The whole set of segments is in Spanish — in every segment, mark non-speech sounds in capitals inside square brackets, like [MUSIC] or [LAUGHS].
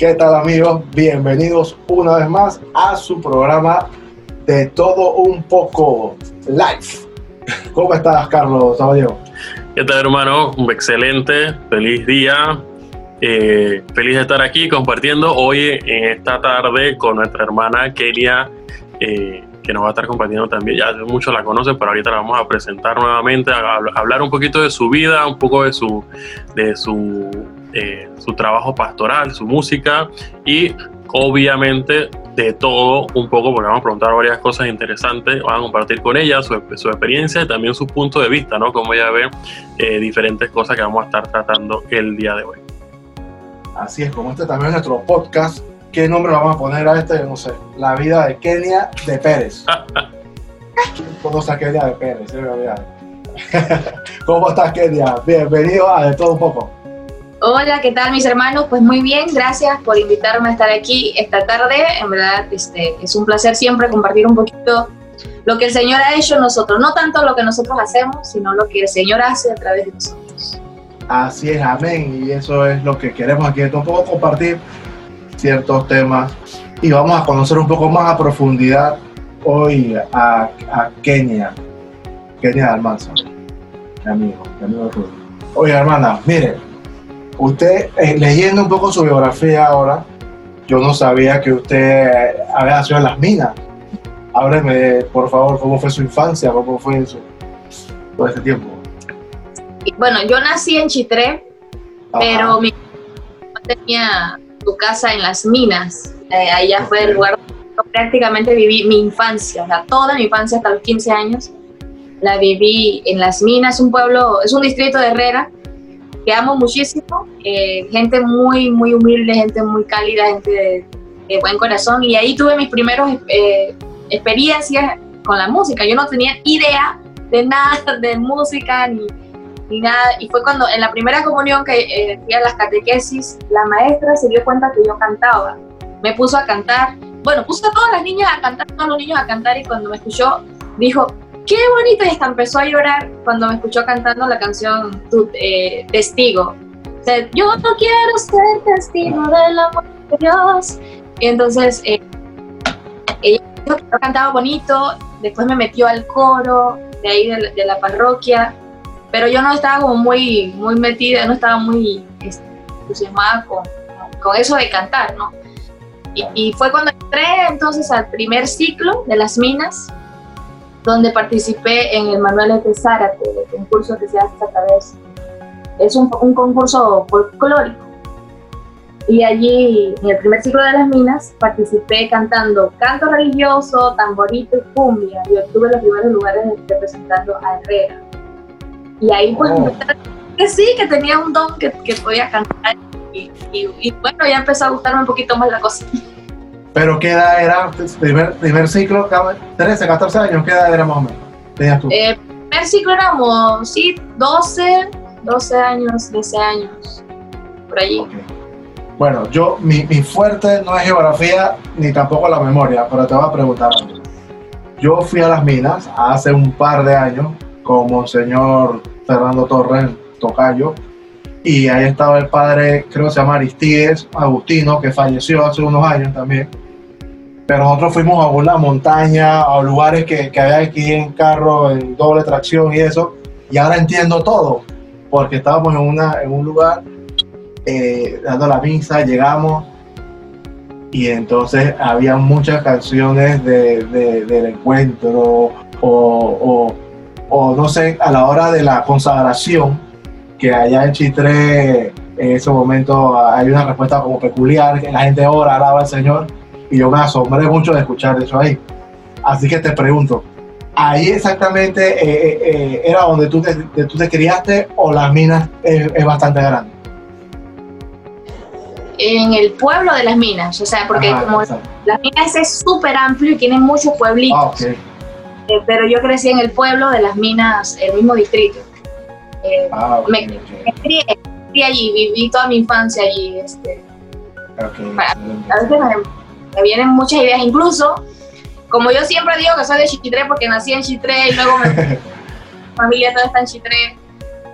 ¿Qué tal amigos? Bienvenidos una vez más a su programa de todo un poco live. ¿Cómo estás, Carlos Saballero? ¿Qué tal, hermano? Un excelente, feliz día. Eh, feliz de estar aquí compartiendo hoy en esta tarde con nuestra hermana Kelia, eh, que nos va a estar compartiendo también. Ya muchos la conocen, pero ahorita la vamos a presentar nuevamente, a, hablar un poquito de su vida, un poco de su, de su, eh, su trabajo pastoral, su música y obviamente de todo un poco, porque vamos a preguntar varias cosas interesantes, van a compartir con ella su, su experiencia y también su punto de vista, ¿no? Como ella ve eh, diferentes cosas que vamos a estar tratando el día de hoy. Así es, como este también es nuestro podcast, ¿qué nombre vamos a poner a este? No sé, La vida de Kenia de Pérez. [LAUGHS] conoce a Kenia de Pérez? [LAUGHS] ¿Cómo estás, Kenia? Bienvenido a De Todo Un Poco. Hola, ¿qué tal mis hermanos? Pues muy bien, gracias por invitarme a estar aquí esta tarde. En verdad este, es un placer siempre compartir un poquito lo que el Señor ha hecho en nosotros. No tanto lo que nosotros hacemos, sino lo que el Señor hace a través de nosotros. Así es, amén. Y eso es lo que queremos aquí. Un poco compartir ciertos temas y vamos a conocer un poco más a profundidad hoy a, Kenia. Kenia Almanza, mi amigo, mi amigo Rudy. Oye, hermana, mire Usted, eh, leyendo un poco su biografía ahora, yo no sabía que usted había nacido en las minas. Ábreme, por favor, cómo fue su infancia, cómo fue eso, todo este tiempo. Bueno, yo nací en Chitré, pero mi tenía su casa en las minas. Eh, allá fue el lugar donde prácticamente viví mi infancia, o sea, toda mi infancia hasta los 15 años la viví en las minas, un pueblo, es un distrito de Herrera, que amo muchísimo, eh, gente muy, muy humilde, gente muy cálida, gente de, buen corazón, y ahí tuve mis primeros eh, experiencias con la música. Yo no tenía idea de nada [LAUGHS] de música ni, ni nada, y fue cuando en la primera comunión que eh, fui a las catequesis, la maestra se dio cuenta que yo cantaba, me puso a cantar, bueno, puso a todas las niñas a cantar, a todos los niños a cantar, y cuando me escuchó, dijo, qué bonita, y empezó a llorar cuando me escuchó cantando la canción eh, Testigo. O yo no quiero ser testigo del amor de Dios. Y entonces eh, ella dijo que cantaba bonito, después me metió al coro de ahí de, la parroquia, pero yo no estaba muy, muy metida, no estaba muy este, entusiasmada con, con eso de cantar, ¿no? Y, fue cuando entré entonces al primer ciclo de las minas, donde participé en el Manuel de Zárate, el concurso que se hace esta vez. Es un, un concurso folclórico. Y allí, en el primer ciclo de las minas, participé cantando canto religioso, tamborito y cumbia. Y obtuve los primeros lugares representando a Herrera. Y ahí pues oh. que sí, que tenía un don que, que podía cantar. Y, y bueno, ya empezó a gustarme un poquito más la cosa. Pero ¿qué edad era? Primer, primer ciclo, 13, 14 años, ¿qué edad era más o menos? Tenías tú. Eh, primer ciclo éramos, sí, 12, 12 años, 13 años, por allí. Bueno, yo, mi, mi, fuerte no es geografía ni tampoco la memoria, pero te voy a preguntar Yo fui a las minas hace un par de años con Monseñor Fernando Torres, Tocayo, y ahí estaba el padre, creo que se llama Aristides Agustino, que falleció hace unos años también. Pero nosotros fuimos a una montaña, a lugares que, que había aquí en carro, en doble tracción y eso, y ahora entiendo todo, porque estábamos en, una, en un lugar eh, dando la misa, llegamos y entonces había muchas canciones de, del encuentro o, o, o, no sé, a la hora de la consagración que allá en Chitré en ese momento hay una respuesta como peculiar, que la gente ora, alaba al Señor, y yo me asombré mucho de escuchar eso ahí. Así que te pregunto, ¿ahí exactamente eh, eh, eh, era donde tú te, tú te criaste o las minas es, bastante grande? En el pueblo de las minas, o sea, porque como las minas es súper amplio y tiene muchos pueblitos. Ah, pero yo crecí en el pueblo de las minas, el mismo distrito. Eh, ah, me, crié, allí, viví toda mi infancia allí. Este, a veces me, vienen muchas ideas, incluso como yo siempre digo que soy de Chitré porque nací en Chitré y luego mi [LAUGHS] familia toda está en Chitré.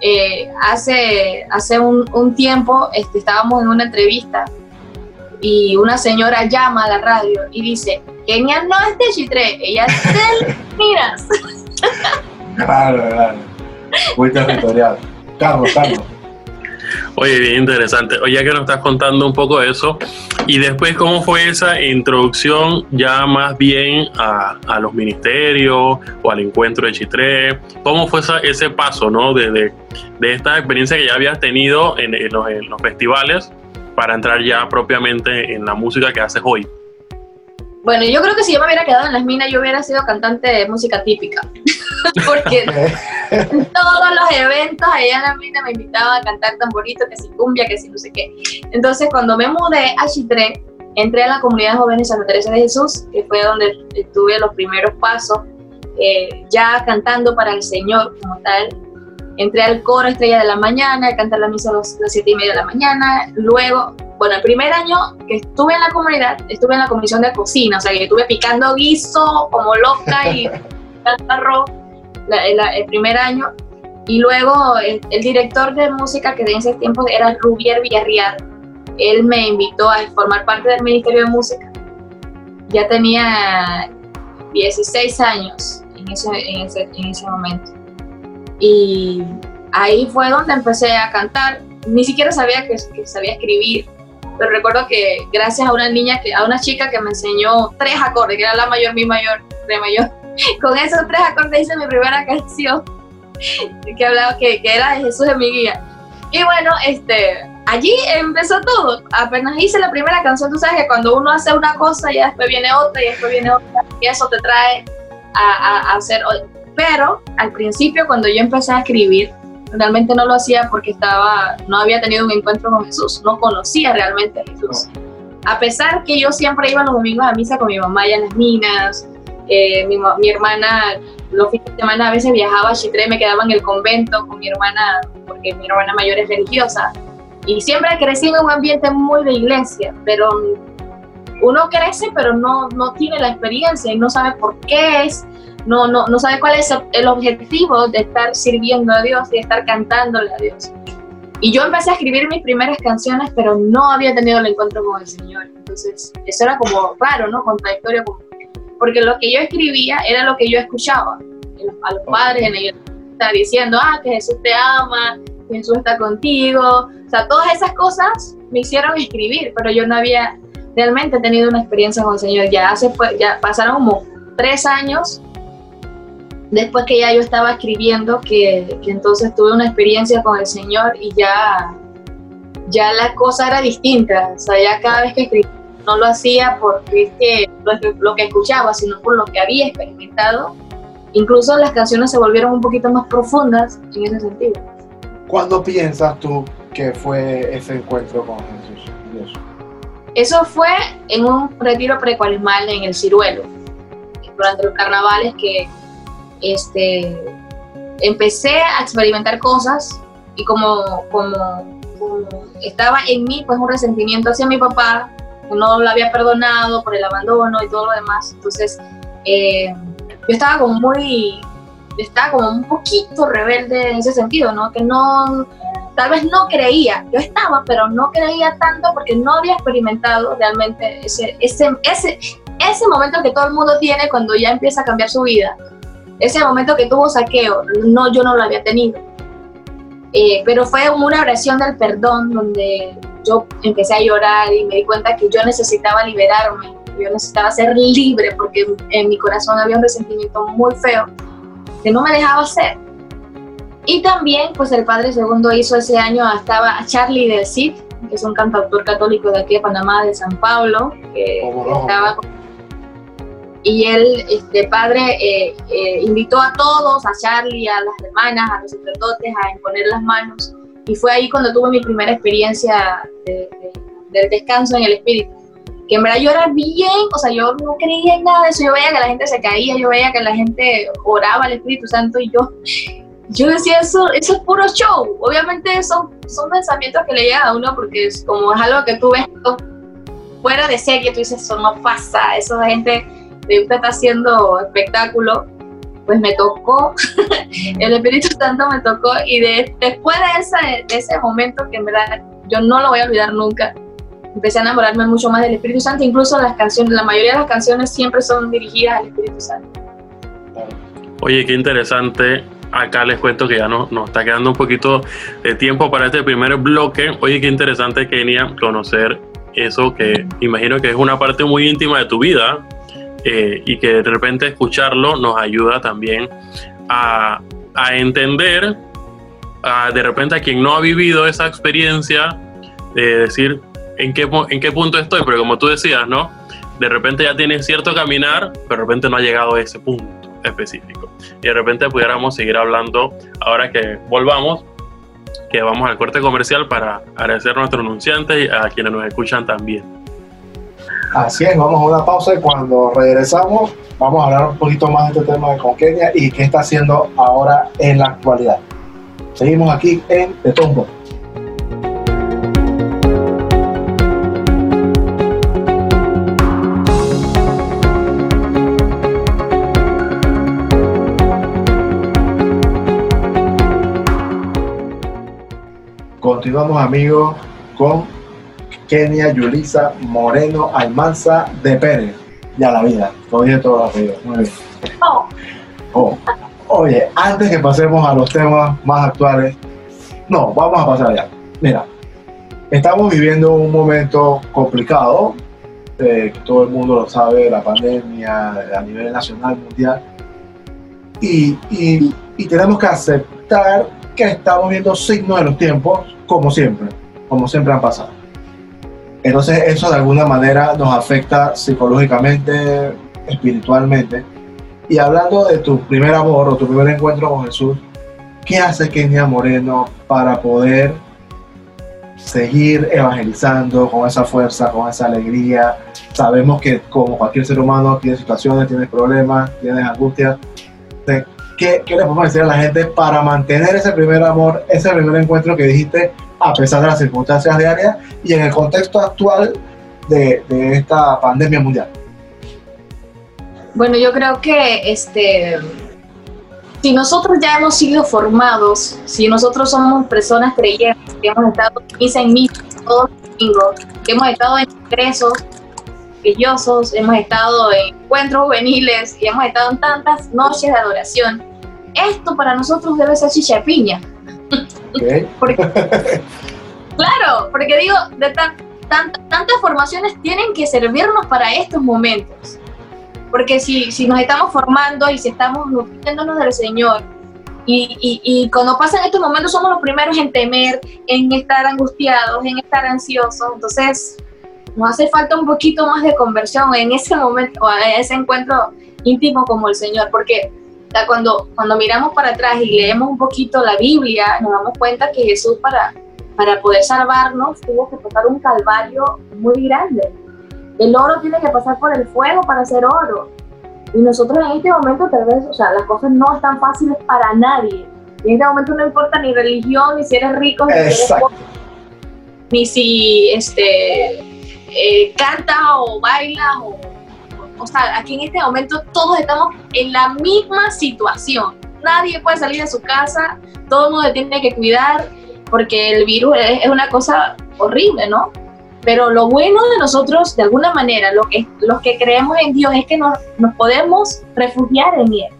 Eh, hace hace un, un, tiempo este, estábamos en una entrevista y una señora llama a la radio y dice, Kenia no es de Chitré, ella es de [LAUGHS] Minas. Claro, claro. Muy territorial. Carlos, Carlos. Oye, bien interesante. Oye, ya que nos estás contando un poco de eso, y después, ¿cómo fue esa introducción ya más bien a, a los ministerios o al encuentro de Chitré? ¿Cómo fue esa, ese paso, ¿no? De, de, de, esta experiencia que ya habías tenido en, en, los, en los festivales para entrar ya propiamente en la música que haces hoy. Bueno, yo creo que si yo me hubiera quedado en las minas, yo hubiera sido cantante de música típica. [LAUGHS] Porque en todos los eventos allá en las minas me invitaban a cantar tamborito, que si cumbia, que si no sé qué. Entonces, cuando me mudé a Chitré, entré a la comunidad de jóvenes Santa Teresa de Jesús, que fue donde tuve los primeros pasos, eh, ya cantando para el Señor como tal. Entré al coro Estrella de la Mañana, a cantar la misa a las siete y media de la mañana. Luego bueno, el primer año que estuve en la comunidad, estuve en la comisión de cocina, o sea, que estuve picando guiso como loca y [LAUGHS] arroz el primer año. Y luego el, el, director de música que en ese tiempo era Rubier Villarreal, él me invitó a formar parte del Ministerio de Música. Ya tenía 16 años en ese, en ese, en ese momento. Y ahí fue donde empecé a cantar. Ni siquiera sabía que, que sabía escribir pero recuerdo que gracias a una niña, que, a una chica que me enseñó tres acordes, que era la mayor, mi mayor, re mayor, [LAUGHS] con esos tres acordes hice mi primera canción, que hablaba, que, que era de Jesús de mi guía. Y bueno, este, allí empezó todo. Apenas hice la primera canción, tú sabes que cuando uno hace una cosa y después viene otra y después viene otra, y eso te trae a, a hacer. Pero al principio, cuando yo empecé a escribir, realmente no lo hacía porque estaba, no había tenido un encuentro con Jesús, no conocía realmente a Jesús. A pesar que yo siempre iba los domingos a misa con mi mamá allá en las minas, eh, mi, mi, hermana los fines de semana a veces viajaba a Chitré, me quedaba en el convento con mi hermana, porque mi hermana mayor es religiosa, y siempre crecí en un ambiente muy de iglesia, pero uno crece pero no, no tiene la experiencia y no sabe por qué es no, no, no sabe cuál es el objetivo de estar sirviendo a Dios y estar cantándole a Dios. Y yo empecé a escribir mis primeras canciones, pero no había tenido el encuentro con el Señor. Entonces, eso era como raro, ¿no? Contradictorio, porque lo que yo escribía era lo que yo escuchaba a los padres en ellos está diciendo, ah, que Jesús te ama, que Jesús está contigo. O sea, todas esas cosas me hicieron escribir, pero yo no había realmente tenido una experiencia con el Señor. Ya hace, ya pasaron como tres años después que ya yo estaba escribiendo, que, que, entonces tuve una experiencia con el Señor y ya, ya la cosa era distinta. O sea, ya cada vez que escribía no lo hacía porque es lo, lo que escuchaba, sino por lo que había experimentado. Incluso las canciones se volvieron un poquito más profundas en ese sentido. ¿Cuándo piensas tú que fue ese encuentro con Jesús? Dios? Eso fue en un retiro precuaresmal en el Ciruelo, durante los carnavales que este, empecé a experimentar cosas y como, como, estaba en mí pues un resentimiento hacia mi papá, no lo había perdonado por el abandono y todo lo demás, entonces eh, yo estaba como muy, estaba como un poquito rebelde en ese sentido, ¿no? Que no, tal vez no creía, yo estaba, pero no creía tanto porque no había experimentado realmente ese, ese, ese, ese momento que todo el mundo tiene cuando ya empieza a cambiar su vida ese momento que tuvo saqueo, no, yo no lo había tenido. Eh, pero fue una oración del perdón donde yo empecé a llorar y me di cuenta que yo necesitaba liberarme, yo necesitaba ser libre porque en mi corazón había un resentimiento muy feo que no me dejaba ser. Y también, pues el Padre Segundo hizo ese año, estaba Charlie del Cid, que es un cantautor católico de aquí de Panamá, de San Pablo, que estaba y él, este padre, eh, eh, invitó a todos, a Charlie, a las hermanas, a los sacerdotes, a imponer las manos. Y fue ahí cuando tuve mi primera experiencia de, de, del descanso en el espíritu. Que en verdad yo era bien, o sea, yo no creía en nada de eso. Yo veía que la gente se caía, yo veía que la gente oraba al Espíritu Santo y yo, yo decía, eso, eso es puro show. Obviamente son, son pensamientos que le llegan a uno porque es como es algo que tú ves fuera de serie, tú dices, eso no pasa, eso de gente usted está haciendo espectáculo, pues me tocó, [LAUGHS] el Espíritu Santo me tocó y de, después de ese, de ese momento que en verdad yo no lo voy a olvidar nunca, empecé a enamorarme mucho más del Espíritu Santo, incluso las canciones, la mayoría de las canciones siempre son dirigidas al Espíritu Santo. Oye, qué interesante. Acá les cuento que ya no, nos está quedando un poquito de tiempo para este primer bloque. Oye, qué interesante, Kenia, conocer eso que imagino que es una parte muy íntima de tu vida eh, y que de repente escucharlo nos ayuda también a, a entender de repente a quien no ha vivido esa experiencia, de decir en qué, en qué punto estoy, pero como tú decías, ¿no? De repente ya tienes cierto caminar, pero de repente no ha llegado a ese punto específico. Y de repente pudiéramos seguir hablando ahora que volvamos, que vamos al corte comercial para agradecer a nuestros anunciantes y a quienes nos escuchan también. Así es, vamos a una pausa y cuando regresamos vamos a hablar un poquito más de este tema de Conquenia y qué está haciendo ahora en la actualidad. Seguimos aquí en The Tombo. Continuamos amigos con Kenia Yulisa Moreno Almanza de Pérez. Ya la vida, todavía todo la vida. Muy bien. Oh. oh. Oye, antes que pasemos a los temas más actuales, no, vamos a pasar ya. Mira, estamos viviendo un momento complicado, eh, todo el mundo lo sabe, la pandemia a nivel nacional, mundial, y, y tenemos que aceptar que estamos viendo signos de los tiempos, como siempre, como siempre han pasado. Entonces eso de alguna manera nos afecta psicológicamente, espiritualmente, y hablando de tu primer amor o tu primer encuentro con Jesús, ¿qué hace Kenia Moreno para poder seguir evangelizando con esa fuerza, con esa alegría? Sabemos que como cualquier ser humano tiene situaciones, tiene problemas, tiene angustias. ¿Qué, ¿Qué le podemos decir a la gente para mantener ese primer amor, ese primer encuentro que dijiste, a pesar de las circunstancias diarias y en el contexto actual de, de esta pandemia mundial? Bueno, yo creo que este, si nosotros ya hemos sido formados, si nosotros somos personas creyentes, que hemos estado misa en misa todos los domingos, que hemos estado en ingresos religiosos, hemos estado en encuentros juveniles y hemos estado en tantas noches de adoración, esto para nosotros debe ser chichapiña. [LAUGHS] claro, porque digo, de tantas formaciones tienen que servirnos para estos momentos. Porque si, si nos estamos formando y si estamos nutriéndonos del Señor, y, y, y, cuando pasan estos momentos somos los primeros en temer, en estar angustiados, en estar ansiosos. Entonces, nos hace falta un poquito más de conversión en ese momento, o en ese encuentro íntimo como el Señor, porque cuando, cuando miramos para atrás y leemos un poquito la Biblia, nos damos cuenta que Jesús para, para poder salvarnos tuvo que pasar un calvario muy grande el oro tiene que pasar por el fuego para ser oro. Y nosotros en este momento tal vez, o sea, las cosas no están fáciles para nadie. En este momento no importa ni religión, ni si eres rico, ni si eres pobre, ni si este, eh, canta o baila. O, o sea, aquí en este momento todos estamos en la misma situación. Nadie puede salir de su casa, todo el mundo tiene que cuidar porque el virus es una cosa horrible, ¿no? Pero lo bueno de nosotros, de alguna manera, lo que, los que creemos en Dios, es que nos, nos podemos refugiar en Él.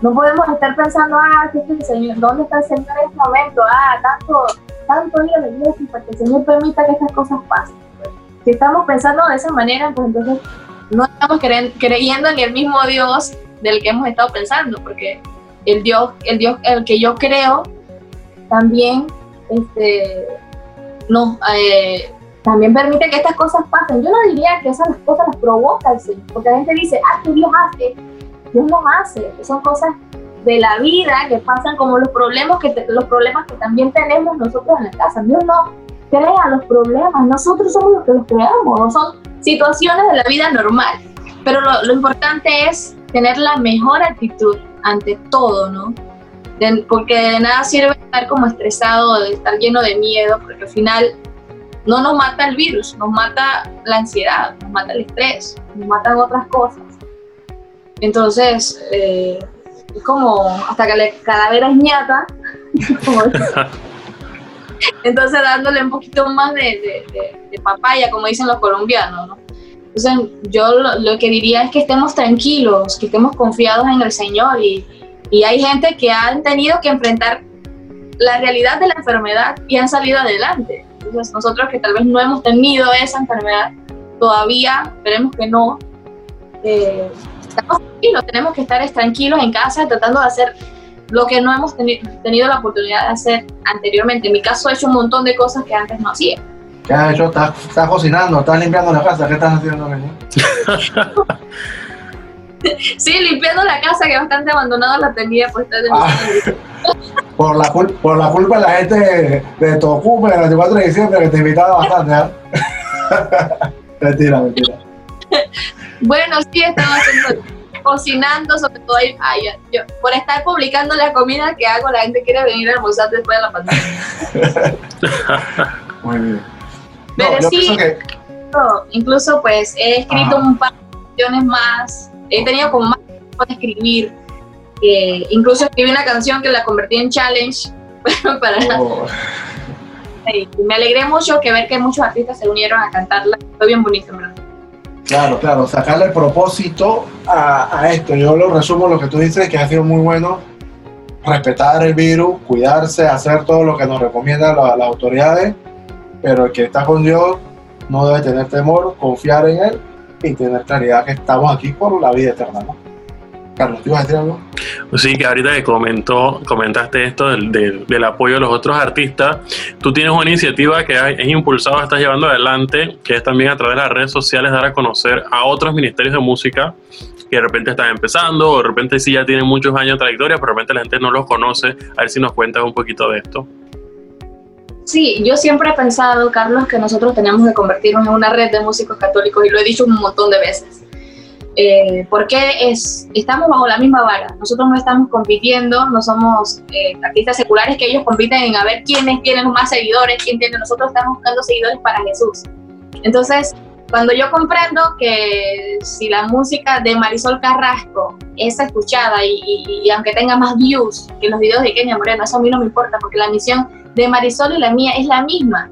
No podemos estar pensando, ah, ¿qué es el Señor? ¿Dónde está el Señor en este momento? Ah, tanto, tanto a la iglesia para que el Señor permita que estas cosas pasen. Si estamos pensando de esa manera, pues entonces no estamos creyendo en el mismo Dios del que hemos estado pensando, porque el Dios, el Dios, el que yo creo, también, este, no, eh, también permite que estas cosas pasen. Yo no diría que esas cosas las provoca el Señor, porque la gente dice, ah, que Dios hace. Dios no hace, son cosas de la vida que pasan como los problemas que, los problemas que también tenemos nosotros en la casa. Dios no crea los problemas, nosotros somos los que los creamos, no son situaciones de la vida normal. Pero lo, lo importante es tener la mejor actitud ante todo, ¿no? porque de nada sirve estar como estresado, estar lleno de miedo, porque al final no nos mata el virus, nos mata la ansiedad, nos mata el estrés, nos matan otras cosas. Entonces, eh, es como hasta que la calavera es ñata. [LAUGHS] [LAUGHS] Entonces dándole un poquito más de, de, papaya, como dicen los colombianos, ¿no? Entonces yo lo, que diría es que estemos tranquilos, que estemos confiados en el Señor y, y hay gente que han tenido que enfrentar la realidad de la enfermedad y han salido adelante. Entonces nosotros que tal vez no hemos tenido esa enfermedad todavía, esperemos que no, eh, estamos tranquilos, tenemos que estar tranquilos en casa tratando de hacer lo que no hemos tenido la oportunidad de hacer anteriormente. En mi caso he hecho un montón de cosas que antes no hacía. ¿Qué has hecho? ¿Estás, cocinando? ¿Estás limpiando la casa? ¿Qué estás haciendo, [LAUGHS] Sí, limpiando la casa que bastante abandonada la tenía pues ah, [LAUGHS] por, la por la culpa de la gente de, de Tocume el 24 de diciembre que te invitaba bastante, ¿eh? [LAUGHS] mentira, mentira. Bueno, sí, estaba haciendo cocinando, sobre todo ahí, yo, por estar publicando la comida que hago, la gente quiere venir a almorzar después de la pandemia. [LAUGHS] Muy bien. [LAUGHS] Pero sí, incluso pues he escrito un par de canciones más, he tenido como más tiempo de escribir, incluso escribí una canción que la convertí en challenge [LAUGHS] para... Oh. me alegré mucho que ver que muchos artistas se unieron a cantarla, fue bien bonito, ¿verdad? Claro, claro, sacarle propósito a, esto. Yo lo resumo lo que tú dices, que ha sido muy bueno respetar el virus, cuidarse, hacer todo lo que nos recomiendan las, autoridades, pero el que está con Dios no debe tener temor, confiar en Él y tener claridad que estamos aquí por la vida eterna. Carlos, ¿te ibas a decir algo? Sí, que ahorita que comentó, comentaste esto del, del, apoyo de los otros artistas, tú tienes una iniciativa que es impulsada, estás llevando adelante, que es también a través de las redes sociales dar a conocer a otros ministerios de música que de repente están empezando, o de repente sí ya tienen muchos años de trayectoria, pero de repente la gente no los conoce. A ver si nos cuentas un poquito de esto. Sí, yo siempre he pensado, Carlos, que nosotros tenemos que convertirnos en una red de músicos católicos y lo he dicho un montón de veces. Eh, porque es, estamos bajo la misma vara. Nosotros no estamos compitiendo, no somos eh, artistas seculares que ellos compiten en a ver quiénes tienen más seguidores, quién tiene. Nosotros estamos buscando seguidores para Jesús. Entonces, cuando yo comprendo que si la música de Marisol Carrasco es escuchada y, aunque tenga más views que los videos de Kenia Moreno, eso a mí no me importa porque la misión de Marisol y la mía es la misma.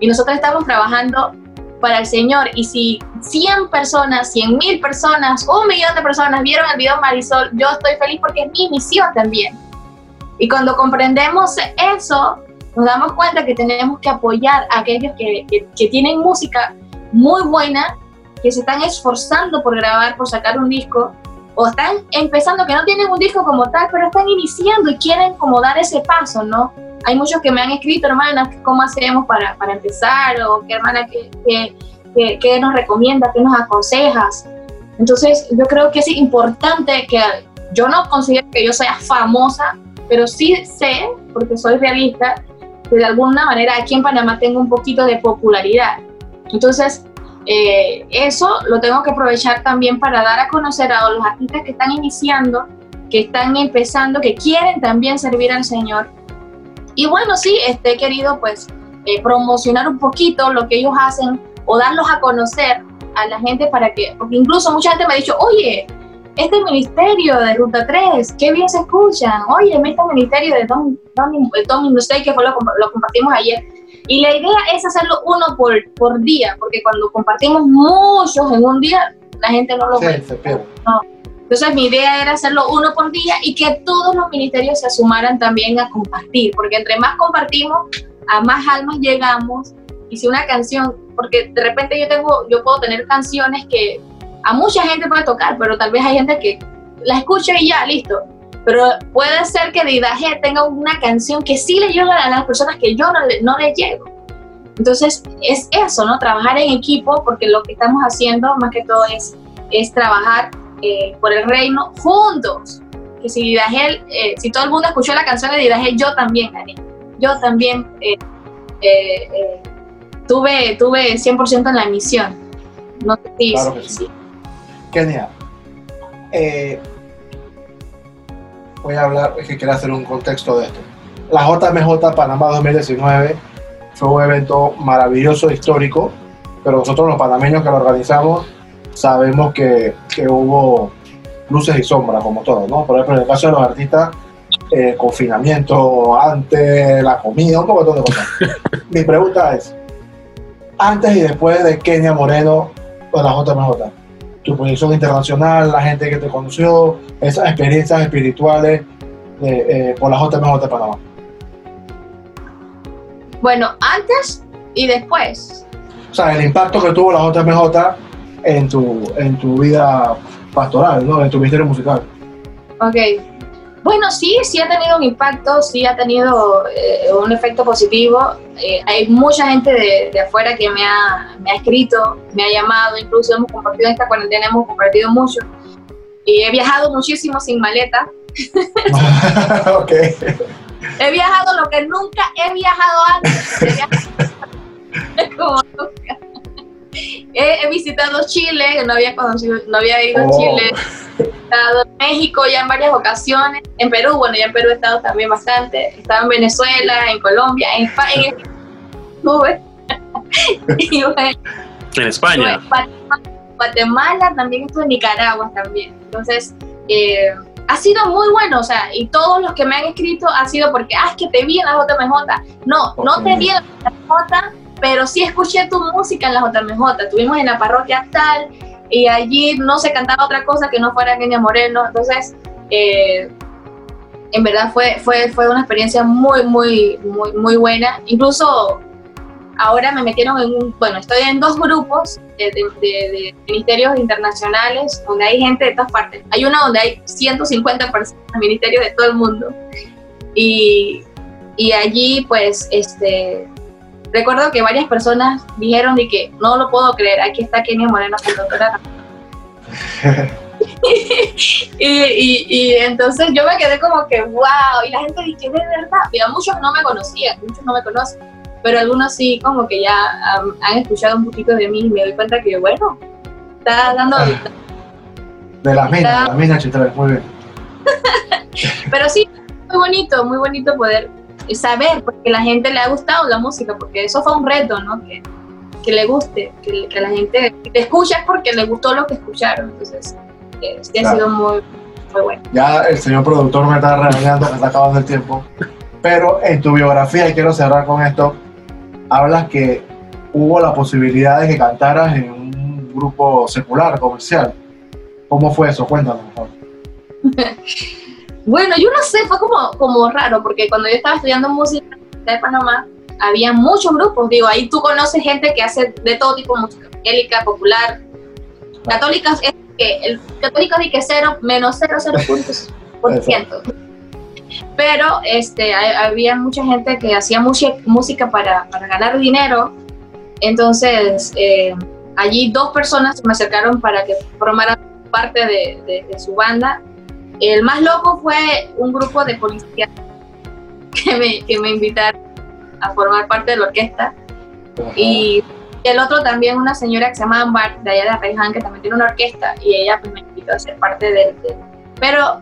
Y nosotros estamos trabajando para el Señor. Y si 100 personas, 100 mil personas, un millón de personas vieron el video Marisol, yo estoy feliz porque es mi misión también. Y cuando comprendemos eso, nos damos cuenta que tenemos que apoyar a aquellos que, que, tienen música muy buena, que se están esforzando por grabar, por sacar un disco, o están empezando, que no tienen un disco como tal, pero están iniciando y quieren como dar ese paso, ¿no? Hay muchos que me han escrito, hermanas, ¿cómo hacemos para, para empezar? O qué hermana, ¿qué, qué, qué, nos recomienda, qué nos aconsejas? Entonces, yo creo que es importante que yo no considero que yo sea famosa, pero sí sé, porque soy realista, que de alguna manera aquí en Panamá tengo un poquito de popularidad. Entonces, eh, eso lo tengo que aprovechar también para dar a conocer a los artistas que están iniciando, que están empezando, que quieren también servir al Señor. Y bueno, sí, este, he querido pues eh, promocionar un poquito lo que ellos hacen o darlos a conocer a la gente para que, porque incluso mucha gente me ha dicho, oye, este ministerio de Ruta 3, qué bien se escuchan, oye, este ministerio de Don, Don, Don que fue lo, lo compartimos ayer, y la idea es hacerlo uno por, por día, porque cuando compartimos muchos en un día, la gente no lo ve. Entonces mi idea era hacerlo uno por día y que todos los ministerios se sumaran también a compartir, porque entre más compartimos, a más almas llegamos. Y si una canción, porque de repente yo tengo, yo puedo tener canciones que a mucha gente puede tocar, pero tal vez hay gente que la escucha y ya, listo. Pero puede ser que Didaje tenga una canción que sí le llega a las personas que yo no le, no le llego. Entonces, es eso, ¿no? Trabajar en equipo, porque lo que estamos haciendo más que todo es, es trabajar eh, por el reino juntos. Que si Didaje, eh, si todo el mundo escuchó la canción de Didaje, yo también gané. Yo también eh, tuve, tuve 100% en la misión. No te claro que sí. Kenia, voy a hablar, es que quiero hacer un contexto de esto. La JMJ Panamá 2019 fue un evento maravilloso, histórico, pero nosotros los panameños que lo organizamos sabemos que, que hubo luces y sombras, como todo, ¿no? Por ejemplo, en el caso de los artistas, eh, confinamiento, antes la comida, un poco de cosas. Mi pregunta es, antes y después de Kenia Moreno o la JMJ, tu proyección internacional, la gente que te conoció, esas experiencias espirituales eh, por la JMJ de Panamá. Bueno, antes y después. O sea, el impacto que tuvo la JMJ en tu, en tu vida pastoral, ¿no? En tu ministerio musical. Ok. Bueno, sí, sí ha tenido un impacto, sí ha tenido eh, un efecto positivo. Eh, hay mucha gente de, de, afuera que me ha, me ha escrito, me ha llamado, incluso hemos compartido en esta cuarentena, hemos compartido mucho. Y he viajado muchísimo sin maleta. [LAUGHS] ok. He viajado lo que nunca he viajado antes. He, viajado [LAUGHS] nunca. He, visitado Chile, no había conocido, no había ido a oh. Chile. He estado en México ya en varias ocasiones. En Perú, bueno, ya en Perú he estado también bastante. He estado en Venezuela, en Colombia, en España. [LAUGHS] En, España. Guatemala, también estuve en Nicaragua también. Entonces, eh, ha sido muy bueno, o sea, y todos los que me han escrito ha sido porque, ah, es que te vi en la JMJ. No, no te vi en la JMJ, pero sí escuché tu música en la JMJ. Estuvimos en la parroquia tal, y allí no se cantaba otra cosa que no fuera Kenia Moreno. Entonces, eh, en verdad fue, fue, fue una experiencia muy, muy, muy, muy buena. Incluso ahora me metieron en un, bueno, estoy en dos grupos de, ministerios internacionales donde hay gente de todas partes. Hay uno donde hay 150 personas, ministerios de todo el mundo. Y, y allí, pues, este, recuerdo que varias personas dijeron de que no lo puedo creer, aquí está Kenia Moreno con doctora. [LAUGHS] y, y, y, entonces yo me quedé como que, wow, y la gente dice, de verdad, y a muchos no me conocían, muchos no me conocen pero algunos sí como que ya han escuchado un poquito de mí y me doy cuenta que, bueno, está dando... Ah. de las minas, de las minas muy bien. [LAUGHS] pero sí, muy bonito, muy bonito poder saber, porque la gente le ha gustado la música, porque eso fue un reto, ¿no? Que, que le guste, que, que la gente te escucha porque le gustó lo que escucharon, entonces eh, sí ha sido muy, muy bueno. Ya el señor productor me está regañando, me está acabando el tiempo, pero en tu biografía, y quiero cerrar con esto, hablas que hubo la posibilidad de que cantaras en un grupo secular, comercial. ¿Cómo fue eso? Cuéntanos, por favor. [LAUGHS] bueno, yo no sé, fue como, como raro, porque cuando yo estaba estudiando música de Panamá, había muchos grupos, digo, ahí tú conoces gente que hace de todo tipo música, evangélica, popular, católica, es que el católico es que cero, menos cero, cero [LAUGHS] puntos por ciento. Pero este, había mucha gente que hacía música para, para ganar dinero, entonces eh, allí dos personas me acercaron para que formaran parte de, de, su banda. El más loco fue un grupo de policías que me, que me invitaron a formar parte de la orquesta. Y el otro también una señora que se llama Ambar, de allá de Reyhan, que también tiene una orquesta, y ella pues, me invitó a ser parte de, de, Pero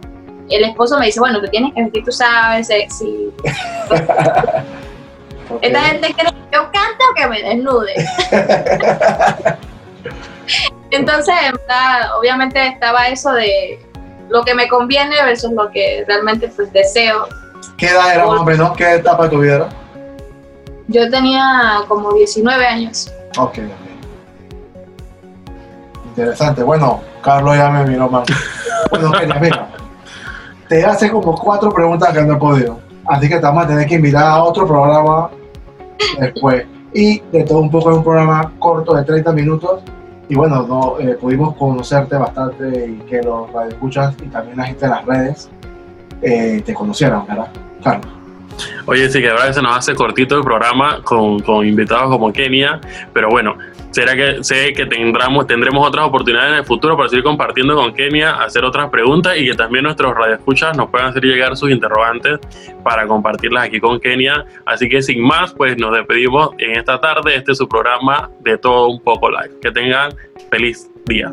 el esposo me dice, bueno, te tienes que vestir, tú sabes, sexy. [LAUGHS] Esta gente cree que yo cante o que me desnude. [LAUGHS] Entonces, obviamente estaba eso de lo que me conviene versus lo que realmente pues deseo. ¿Qué edad era más o menos? ¿Qué etapa de tu vida era? Yo tenía como 19 años. Ok, ok. Interesante. Bueno, Carlos ya me miró mal. Bueno, mira, mira te hace como cuatro preguntas que no he podido. Así que estamos a tener que invitar a otro programa después. Y de todo un poco es un programa corto de 30 minutos. Y bueno, no, eh, pudimos conocerte bastante y que los escuchas y también la gente de las redes eh, te conocieran, ¿verdad? Carlos. Oye, sí que a se nos hace cortito el programa con, con invitados como Kenia, pero bueno, será que sé que tendremos, tendremos otras oportunidades en el futuro para seguir compartiendo con Kenia, hacer otras preguntas y que también nuestros radioescuchas nos puedan hacer llegar sus interrogantes para compartirlas aquí con Kenia. Así que sin más, pues nos despedimos en esta tarde. Este es su programa de todo un poco live. Que tengan feliz día.